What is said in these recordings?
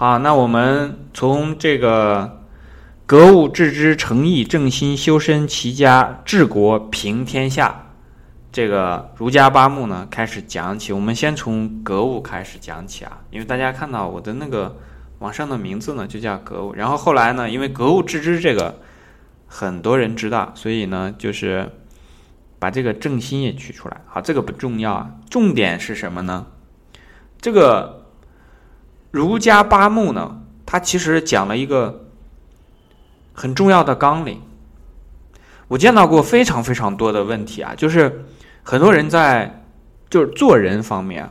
好，那我们从这个格物致知、诚意正心、修身齐家、治国平天下。这个儒家八目呢，开始讲起。我们先从格物开始讲起啊，因为大家看到我的那个网上的名字呢，就叫格物。然后后来呢，因为格物致知这个很多人知道，所以呢，就是把这个正心也取出来。好，这个不重要啊，重点是什么呢？这个儒家八目呢，它其实讲了一个很重要的纲领。我见到过非常非常多的问题啊，就是。很多人在就是做人方面，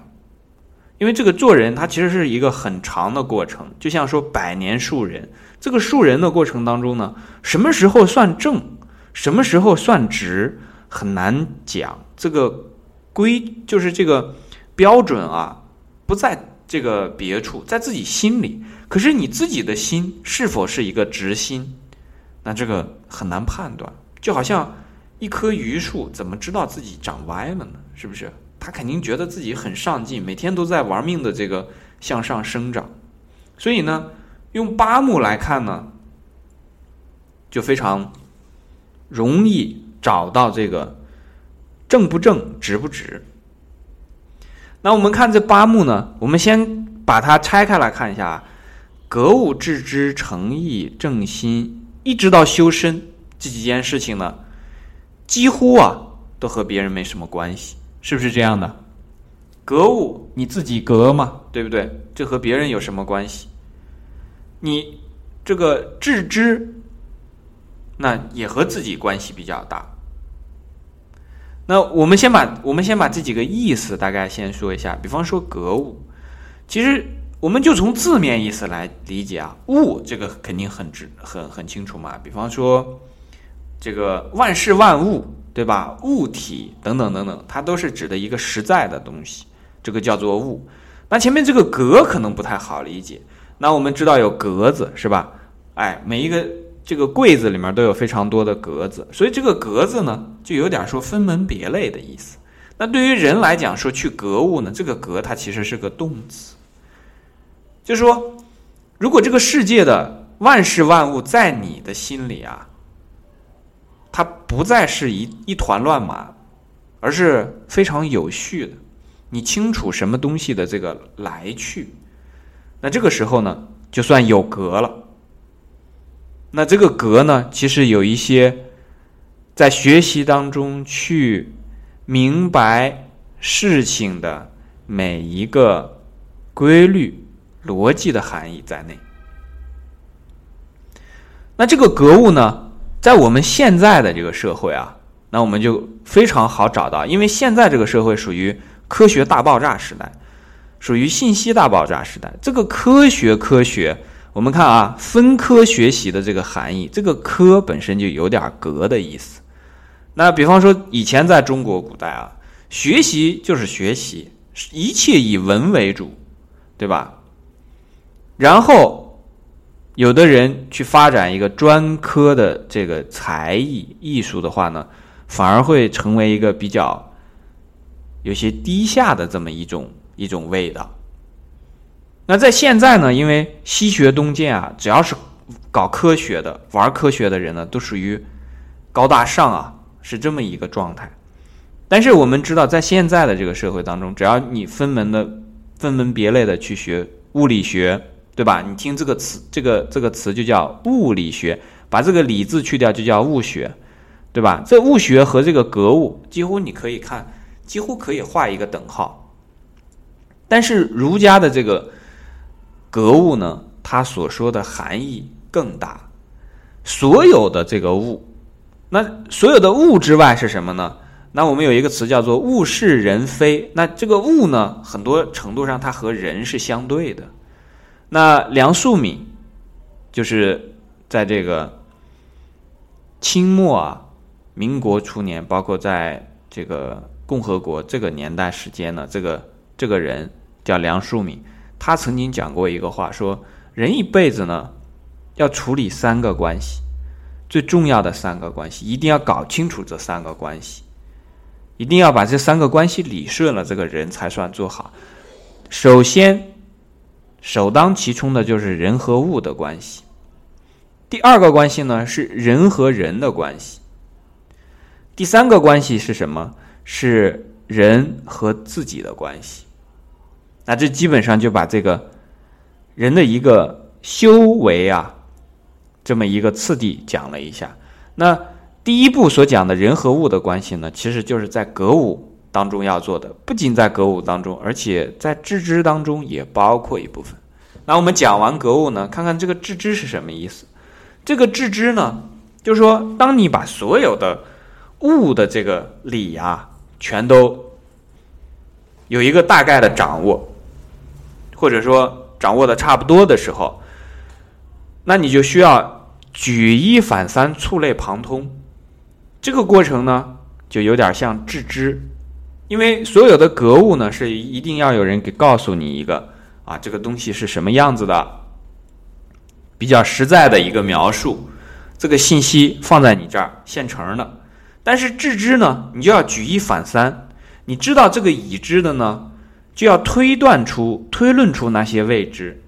因为这个做人，它其实是一个很长的过程，就像说百年树人。这个树人的过程当中呢，什么时候算正，什么时候算直，很难讲。这个规就是这个标准啊，不在这个别处，在自己心里。可是你自己的心是否是一个直心，那这个很难判断。就好像。一棵榆树怎么知道自己长歪了呢？是不是？他肯定觉得自己很上进，每天都在玩命的这个向上生长。所以呢，用八目来看呢，就非常容易找到这个正不正、直不直。那我们看这八目呢，我们先把它拆开来看一下啊：格物致知、诚意正心，一直到修身这几件事情呢。几乎啊，都和别人没什么关系，是不是这样的？格物你自己格嘛，对不对？这和别人有什么关系？你这个致知，那也和自己关系比较大。那我们先把我们先把这几个意思大概先说一下。比方说格物，其实我们就从字面意思来理解啊，物这个肯定很直很很清楚嘛。比方说。这个万事万物，对吧？物体等等等等，它都是指的一个实在的东西，这个叫做物。那前面这个格可能不太好理解。那我们知道有格子，是吧？哎，每一个这个柜子里面都有非常多的格子，所以这个格子呢，就有点说分门别类的意思。那对于人来讲，说去格物呢，这个格它其实是个动词，就是说，如果这个世界的万事万物在你的心里啊。它不再是一一团乱麻，而是非常有序的。你清楚什么东西的这个来去，那这个时候呢，就算有格了。那这个格呢，其实有一些在学习当中去明白事情的每一个规律、逻辑的含义在内。那这个格物呢？在我们现在的这个社会啊，那我们就非常好找到，因为现在这个社会属于科学大爆炸时代，属于信息大爆炸时代。这个科学科学，我们看啊，分科学习的这个含义，这个科本身就有点格的意思。那比方说，以前在中国古代啊，学习就是学习，一切以文为主，对吧？然后。有的人去发展一个专科的这个才艺艺术的话呢，反而会成为一个比较有些低下的这么一种一种味道。那在现在呢，因为西学东渐啊，只要是搞科学的、玩科学的人呢，都属于高大上啊，是这么一个状态。但是我们知道，在现在的这个社会当中，只要你分门的、分门别类的去学物理学。对吧？你听这个词，这个这个词就叫物理学，把这个“理”字去掉就叫物学，对吧？这物学和这个格物几乎你可以看，几乎可以画一个等号。但是儒家的这个格物呢，它所说的含义更大。所有的这个物，那所有的物之外是什么呢？那我们有一个词叫做物是人非。那这个物呢，很多程度上它和人是相对的。那梁漱溟，就是在这个清末啊，民国初年，包括在这个共和国这个年代时间呢，这个这个人叫梁漱溟，他曾经讲过一个话，说人一辈子呢，要处理三个关系，最重要的三个关系，一定要搞清楚这三个关系，一定要把这三个关系理顺了，这个人才算做好。首先。首当其冲的就是人和物的关系。第二个关系呢是人和人的关系。第三个关系是什么？是人和自己的关系。那这基本上就把这个人的一个修为啊，这么一个次第讲了一下。那第一步所讲的人和物的关系呢，其实就是在格物当中要做的，不仅在格物当中，而且在致知当中也包括一部分。那我们讲完格物呢，看看这个致知是什么意思？这个致知呢，就是说，当你把所有的物的这个理啊，全都有一个大概的掌握。或者说掌握的差不多的时候，那你就需要举一反三、触类旁通。这个过程呢，就有点像致知，因为所有的格物呢，是一定要有人给告诉你一个啊，这个东西是什么样子的，比较实在的一个描述。这个信息放在你这儿现成的，但是致知呢，你就要举一反三，你知道这个已知的呢。就要推断出、推论出那些未知。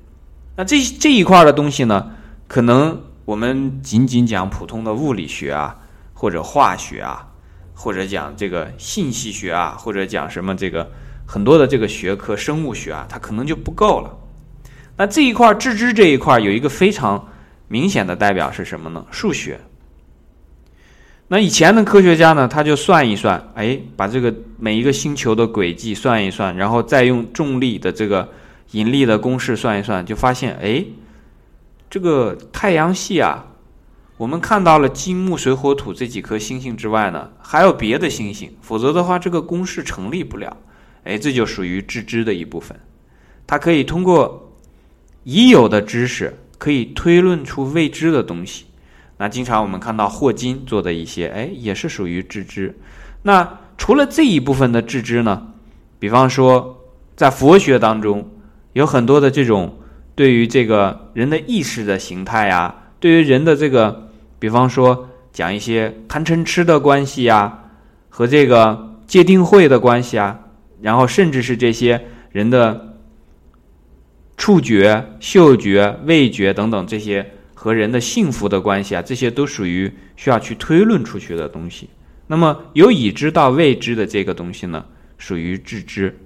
那这这一块的东西呢，可能我们仅仅讲普通的物理学啊，或者化学啊，或者讲这个信息学啊，或者讲什么这个很多的这个学科，生物学啊，它可能就不够了。那这一块致知这一块有一个非常明显的代表是什么呢？数学。那以前的科学家呢，他就算一算，哎，把这个每一个星球的轨迹算一算，然后再用重力的这个引力的公式算一算，就发现，哎，这个太阳系啊，我们看到了金木水火土这几颗星星之外呢，还有别的星星，否则的话，这个公式成立不了。哎，这就属于知知的一部分，它可以通过已有的知识，可以推论出未知的东西。那经常我们看到霍金做的一些，哎，也是属于致知。那除了这一部分的致知呢？比方说，在佛学当中，有很多的这种对于这个人的意识的形态呀，对于人的这个，比方说讲一些贪嗔痴的关系呀，和这个界定会的关系啊，然后甚至是这些人的触觉、嗅觉、味觉等等这些。和人的幸福的关系啊，这些都属于需要去推论出去的东西。那么由已知到未知的这个东西呢，属于致知。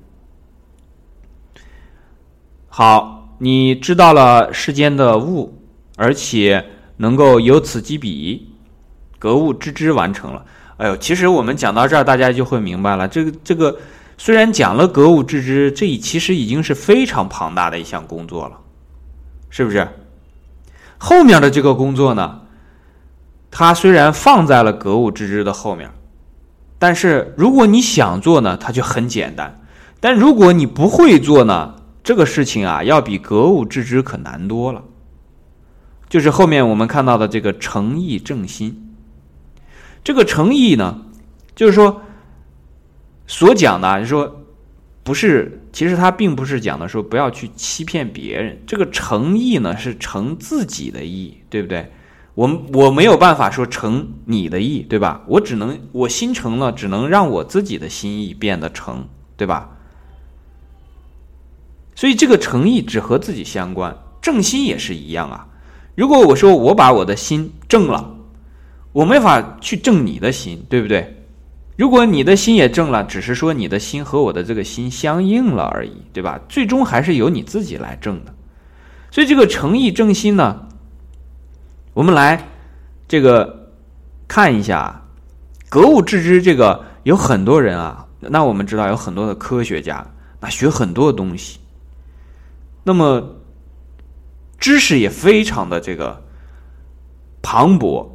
好，你知道了世间的物，而且能够由此及彼，格物致知完成了。哎呦，其实我们讲到这儿，大家就会明白了。这个这个虽然讲了格物致知，这其实已经是非常庞大的一项工作了，是不是？后面的这个工作呢，它虽然放在了格物致知的后面，但是如果你想做呢，它就很简单；但如果你不会做呢，这个事情啊，要比格物致知可难多了。就是后面我们看到的这个诚意正心，这个诚意呢，就是说所讲的，就是说。不是，其实他并不是讲的说不要去欺骗别人。这个诚意呢，是诚自己的意，对不对？我我没有办法说诚你的意，对吧？我只能我心诚了，只能让我自己的心意变得诚，对吧？所以这个诚意只和自己相关，正心也是一样啊。如果我说我把我的心正了，我没法去正你的心，对不对？如果你的心也正了，只是说你的心和我的这个心相应了而已，对吧？最终还是由你自己来正的。所以这个诚意正心呢，我们来这个看一下格物致知。这个有很多人啊，那我们知道有很多的科学家，那学很多的东西，那么知识也非常的这个磅礴，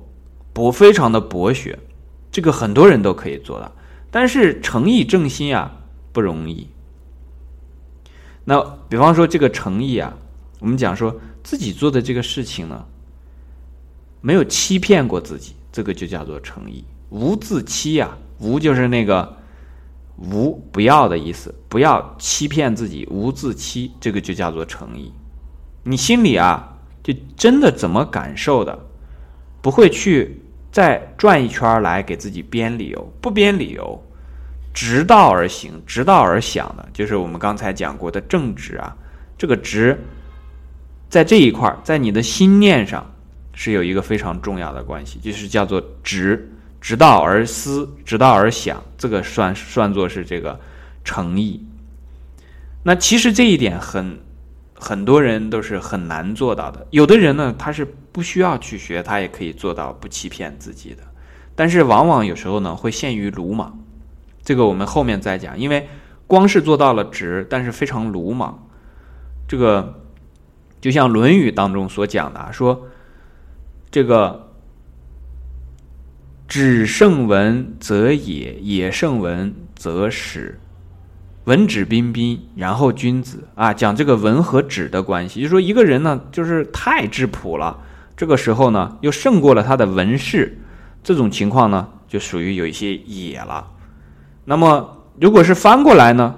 博非常的博学。这个很多人都可以做到，但是诚意正心啊不容易。那比方说这个诚意啊，我们讲说自己做的这个事情呢，没有欺骗过自己，这个就叫做诚意。无自欺呀，无就是那个无不要的意思，不要欺骗自己，无自欺，这个就叫做诚意。你心里啊，就真的怎么感受的，不会去。再转一圈来给自己编理由，不编理由，直道而行，直道而想的，就是我们刚才讲过的正直啊。这个直在这一块，在你的心念上是有一个非常重要的关系，就是叫做直，直道而思，直道而想，这个算算作是这个诚意。那其实这一点很很多人都是很难做到的。有的人呢，他是不需要去学，他也可以做到不欺骗自己的。但是往往有时候呢，会陷于鲁莽。这个我们后面再讲，因为光是做到了直，但是非常鲁莽。这个就像《论语》当中所讲的啊，说这个“止胜文则野，野胜文则始”。文质彬彬，然后君子啊，讲这个文和质的关系，就是说一个人呢，就是太质朴了，这个时候呢，又胜过了他的文饰，这种情况呢，就属于有一些野了。那么，如果是翻过来呢，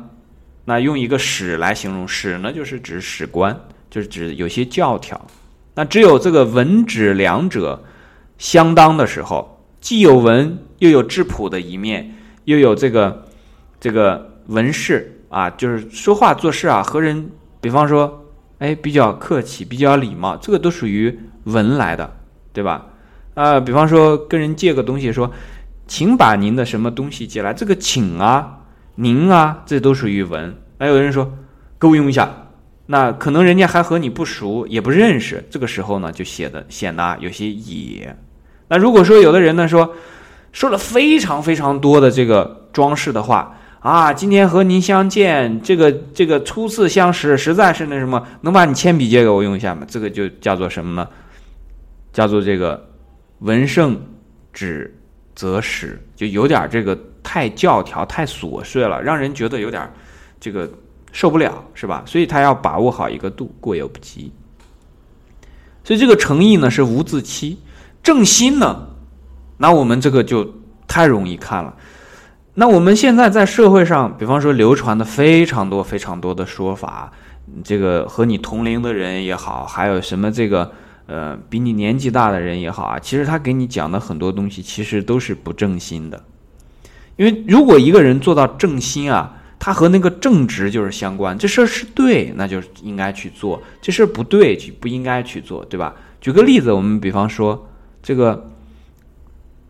那用一个史来形容，史呢就是指史官，就是指有些教条。那只有这个文质两者相当的时候，既有文又有质朴的一面，又有这个这个。文饰啊，就是说话做事啊，和人，比方说，哎，比较客气，比较礼貌，这个都属于文来的，对吧？啊，比方说跟人借个东西，说，请把您的什么东西借来，这个请啊，您啊，这都属于文。还有人说，给我用一下，那可能人家还和你不熟，也不认识，这个时候呢，就写的显得有些野。那如果说有的人呢，说，说了非常非常多的这个装饰的话。啊，今天和您相见，这个这个初次相识，实在是那什么，能把你铅笔借给我用一下吗？这个就叫做什么呢？叫做这个文圣指则始，就有点这个太教条、太琐碎了，让人觉得有点这个受不了，是吧？所以他要把握好一个度，过犹不及。所以这个诚意呢是无自欺，正心呢，那我们这个就太容易看了。那我们现在在社会上，比方说流传的非常多、非常多的说法，这个和你同龄的人也好，还有什么这个呃比你年纪大的人也好啊，其实他给你讲的很多东西，其实都是不正心的。因为如果一个人做到正心啊，他和那个正直就是相关。这事儿是对，那就应该去做；这事儿不对，就不应该去做，对吧？举个例子，我们比方说这个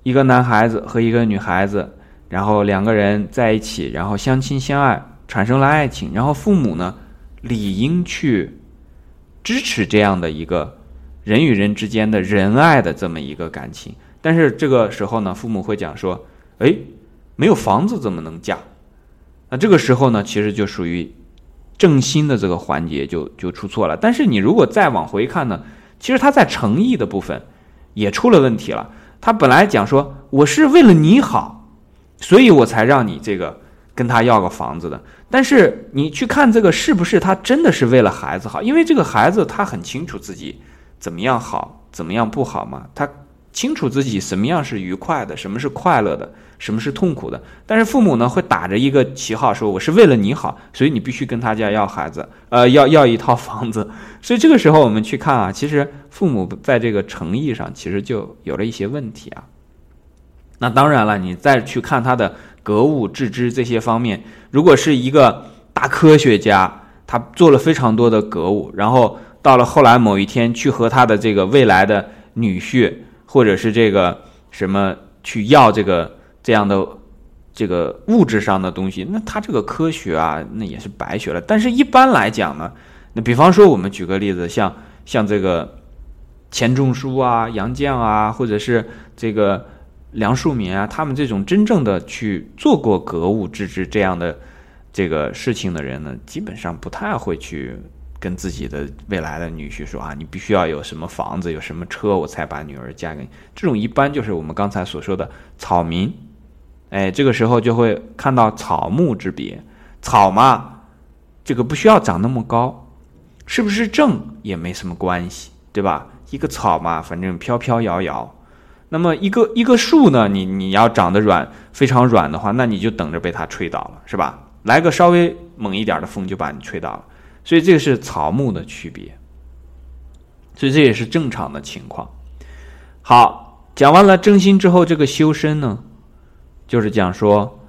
一个男孩子和一个女孩子。然后两个人在一起，然后相亲相爱，产生了爱情。然后父母呢，理应去支持这样的一个人与人之间的仁爱的这么一个感情。但是这个时候呢，父母会讲说：“哎，没有房子怎么能嫁？”那这个时候呢，其实就属于正心的这个环节就就出错了。但是你如果再往回看呢，其实他在诚意的部分也出了问题了。他本来讲说：“我是为了你好。”所以我才让你这个跟他要个房子的，但是你去看这个是不是他真的是为了孩子好？因为这个孩子他很清楚自己怎么样好，怎么样不好嘛，他清楚自己什么样是愉快的，什么是快乐的，什么是痛苦的。但是父母呢会打着一个旗号说我是为了你好，所以你必须跟他家要孩子，呃，要要一套房子。所以这个时候我们去看啊，其实父母在这个诚意上其实就有了一些问题啊。那当然了，你再去看他的格物致知这些方面，如果是一个大科学家，他做了非常多的格物，然后到了后来某一天去和他的这个未来的女婿，或者是这个什么去要这个这样的这个物质上的东西，那他这个科学啊，那也是白学了。但是一般来讲呢，那比方说我们举个例子，像像这个钱钟书啊、杨绛啊，或者是这个。梁漱溟啊，他们这种真正的去做过格物致知这样的这个事情的人呢，基本上不太会去跟自己的未来的女婿说啊，你必须要有什么房子，有什么车，我才把女儿嫁给你。这种一般就是我们刚才所说的草民。哎，这个时候就会看到草木之别。草嘛，这个不需要长那么高，是不是正也没什么关系，对吧？一个草嘛，反正飘飘摇摇。那么一个一个树呢，你你要长得软，非常软的话，那你就等着被它吹倒了，是吧？来个稍微猛一点的风就把你吹倒了。所以这个是草木的区别，所以这也是正常的情况。好，讲完了正心之后，这个修身呢，就是讲说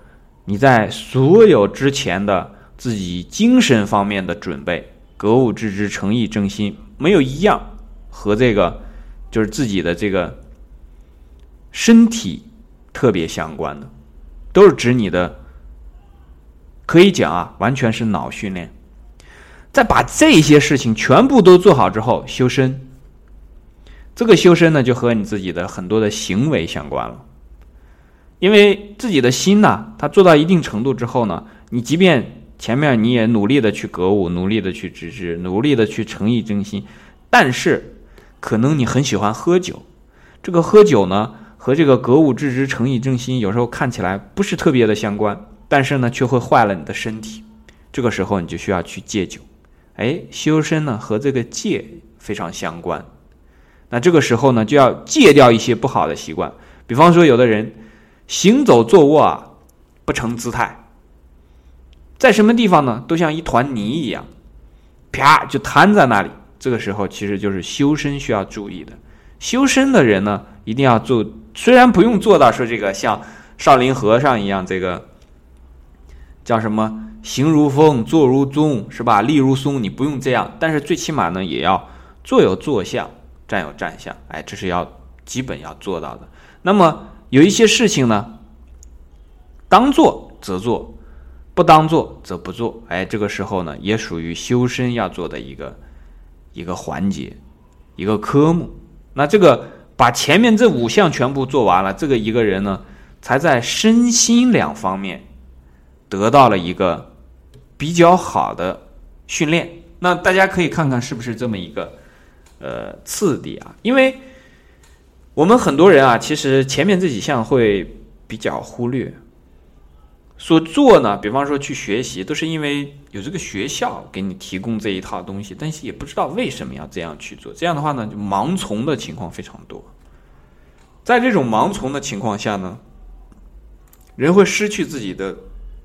你在所有之前的自己精神方面的准备，格物致知、诚意正心，没有一样和这个就是自己的这个身体特别相关的，都是指你的，可以讲啊，完全是脑训练。在把这些事情全部都做好之后，修身，这个修身呢，就和你自己的很多的行为相关了。因为自己的心呢，它做到一定程度之后呢，你即便前面你也努力的去格物，努力的去直知，努力的去诚意正心，但是可能你很喜欢喝酒，这个喝酒呢和这个格物致知、诚意正心有时候看起来不是特别的相关，但是呢却会坏了你的身体，这个时候你就需要去戒酒。哎，修身呢和这个戒非常相关，那这个时候呢就要戒掉一些不好的习惯，比方说有的人行走坐卧啊不成姿态，在什么地方呢都像一团泥一样，啪就瘫在那里。这个时候其实就是修身需要注意的。修身的人呢一定要做，虽然不用做到说这个像少林和尚一样，这个叫什么？行如风，坐如钟，是吧？立如松，你不用这样，但是最起码呢，也要坐有坐相，站有站相，哎，这是要基本要做到的。那么有一些事情呢，当做则做，不当做则不做，哎，这个时候呢，也属于修身要做的一个一个环节，一个科目。那这个把前面这五项全部做完了，这个一个人呢，才在身心两方面得到了一个。比较好的训练，那大家可以看看是不是这么一个呃次第啊？因为我们很多人啊，其实前面这几项会比较忽略。所做呢，比方说去学习，都是因为有这个学校给你提供这一套东西，但是也不知道为什么要这样去做。这样的话呢，就盲从的情况非常多。在这种盲从的情况下呢，人会失去自己的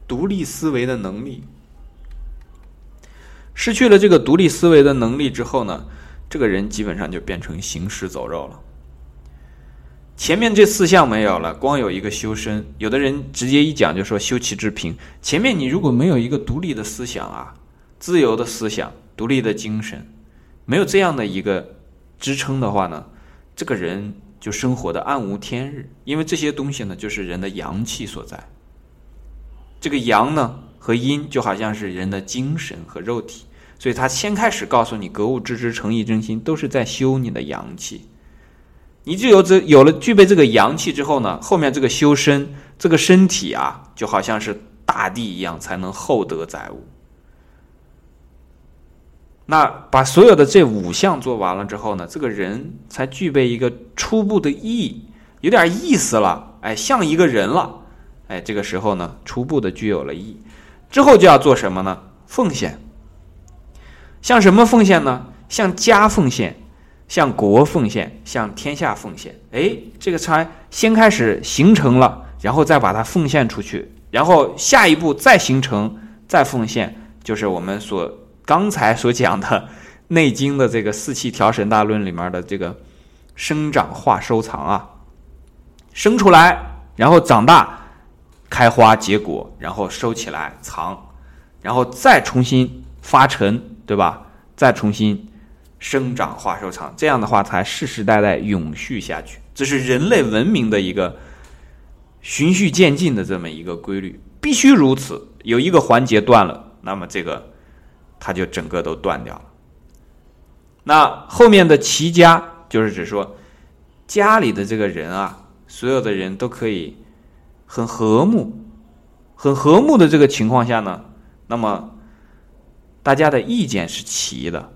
独立思维的能力。失去了这个独立思维的能力之后呢，这个人基本上就变成行尸走肉了。前面这四项没有了，光有一个修身。有的人直接一讲就说修齐治平。前面你如果没有一个独立的思想啊，自由的思想、独立的精神，没有这样的一个支撑的话呢，这个人就生活的暗无天日。因为这些东西呢，就是人的阳气所在。这个阳呢？和阴就好像是人的精神和肉体，所以他先开始告诉你格物致知、诚意正心，都是在修你的阳气。你就有这有了具备这个阳气之后呢，后面这个修身，这个身体啊，就好像是大地一样，才能厚德载物。那把所有的这五项做完了之后呢，这个人才具备一个初步的意，有点意思了，哎，像一个人了，哎，这个时候呢，初步的具有了意。之后就要做什么呢？奉献。向什么奉献呢？向家奉献，向国奉献，向天下奉献。哎，这个才先开始形成了，然后再把它奉献出去，然后下一步再形成，再奉献，就是我们所刚才所讲的《内经》的这个四气调神大论里面的这个生长化收藏啊，生出来，然后长大。开花结果，然后收起来藏，然后再重新发陈，对吧？再重新生长化收藏，这样的话才世世代代永续下去。这是人类文明的一个循序渐进的这么一个规律，必须如此。有一个环节断了，那么这个它就整个都断掉了。那后面的齐家就是指说家里的这个人啊，所有的人都可以。很和睦，很和睦的这个情况下呢，那么大家的意见是齐的。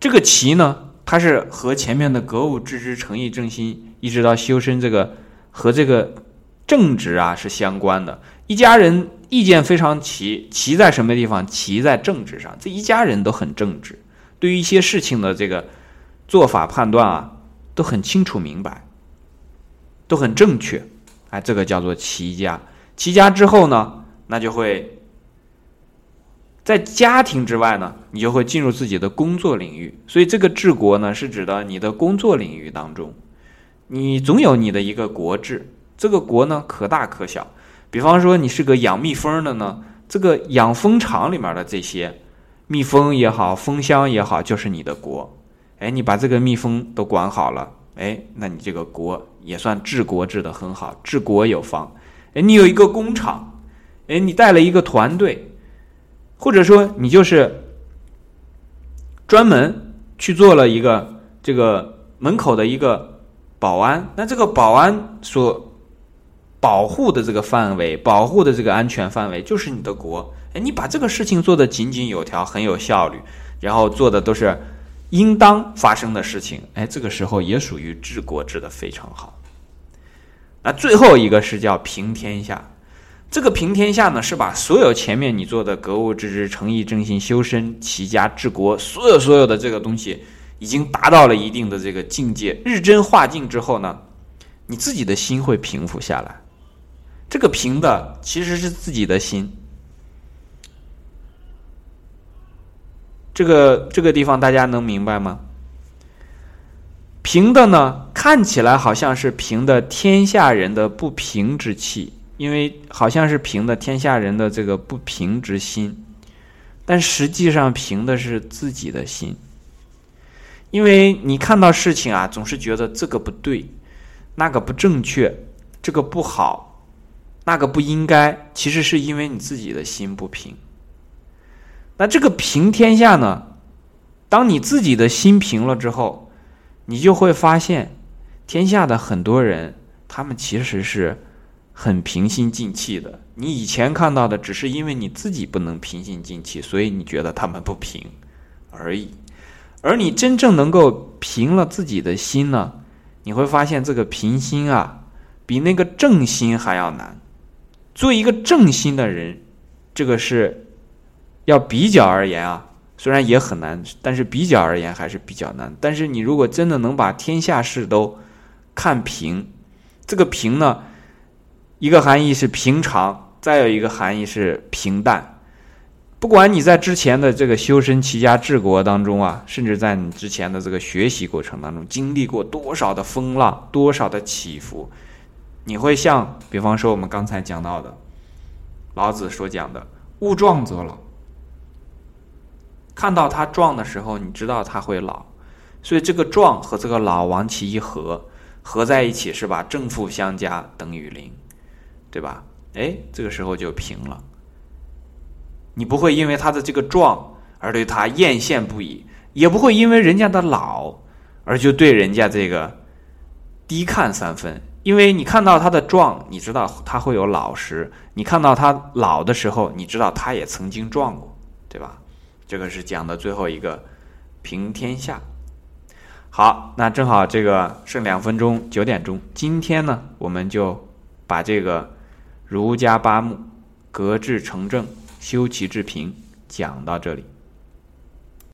这个齐呢，它是和前面的格物致知、诚意正心，一直到修身这个和这个正直啊是相关的。一家人意见非常齐，齐在什么地方？齐在政治上。这一家人都很正直，对于一些事情的这个做法判断啊，都很清楚明白。都很正确，哎，这个叫做齐家。齐家之后呢，那就会在家庭之外呢，你就会进入自己的工作领域。所以这个治国呢，是指的你的工作领域当中，你总有你的一个国治。这个国呢，可大可小。比方说，你是个养蜜蜂的呢，这个养蜂场里面的这些蜜蜂也好，蜂箱也好，就是你的国。哎，你把这个蜜蜂都管好了，哎，那你这个国也算治国治得很好，治国有方。哎，你有一个工厂，哎，你带了一个团队，或者说你就是专门去做了一个这个门口的一个保安，那这个保安所保护的这个范围，保护的这个安全范围就是你的国。哎，你把这个事情做得井井有条，很有效率，然后做的都是应当发生的事情。哎，这个时候也属于治国治得非常好。那最后一个是叫平天下，这个平天下呢，是把所有前面你做的格物致知、诚意正心、修身齐家治国，所有所有的这个东西，已经达到了一定的这个境界，日臻化境之后呢，你自己的心会平复下来。这个平的其实是自己的心。这个这个地方大家能明白吗？平的呢，看起来好像是平的天下人的不平之气，因为好像是平的天下人的这个不平之心，但实际上平的是自己的心。因为你看到事情啊，总是觉得这个不对，那个不正确，这个不好，那个不应该，其实是因为你自己的心不平。那这个平天下呢，当你自己的心平了之后。你就会发现，天下的很多人，他们其实是很平心静气的。你以前看到的，只是因为你自己不能平心静气，所以你觉得他们不平而已。而你真正能够平了自己的心呢，你会发现这个平心啊，比那个正心还要难。做一个正心的人，这个是要比较而言啊。虽然也很难，但是比较而言还是比较难。但是你如果真的能把天下事都看平，这个平呢，一个含义是平常，再有一个含义是平淡。不管你在之前的这个修身齐家治国当中啊，甚至在你之前的这个学习过程当中，经历过多少的风浪，多少的起伏，你会像，比方说我们刚才讲到的老子所讲的“物壮则老”。看到它壮的时候，你知道它会老，所以这个壮和这个老往其一合，合在一起是吧？正负相加等于零，对吧？哎，这个时候就平了。你不会因为他的这个壮而对他艳羡不已，也不会因为人家的老而就对人家这个低看三分。因为你看到他的壮，你知道他会有老时；你看到他老的时候，你知道他也曾经壮过，对吧？这个是讲的最后一个平天下。好，那正好这个剩两分钟，九点钟。今天呢，我们就把这个儒家八目，格致成正，修齐治平讲到这里。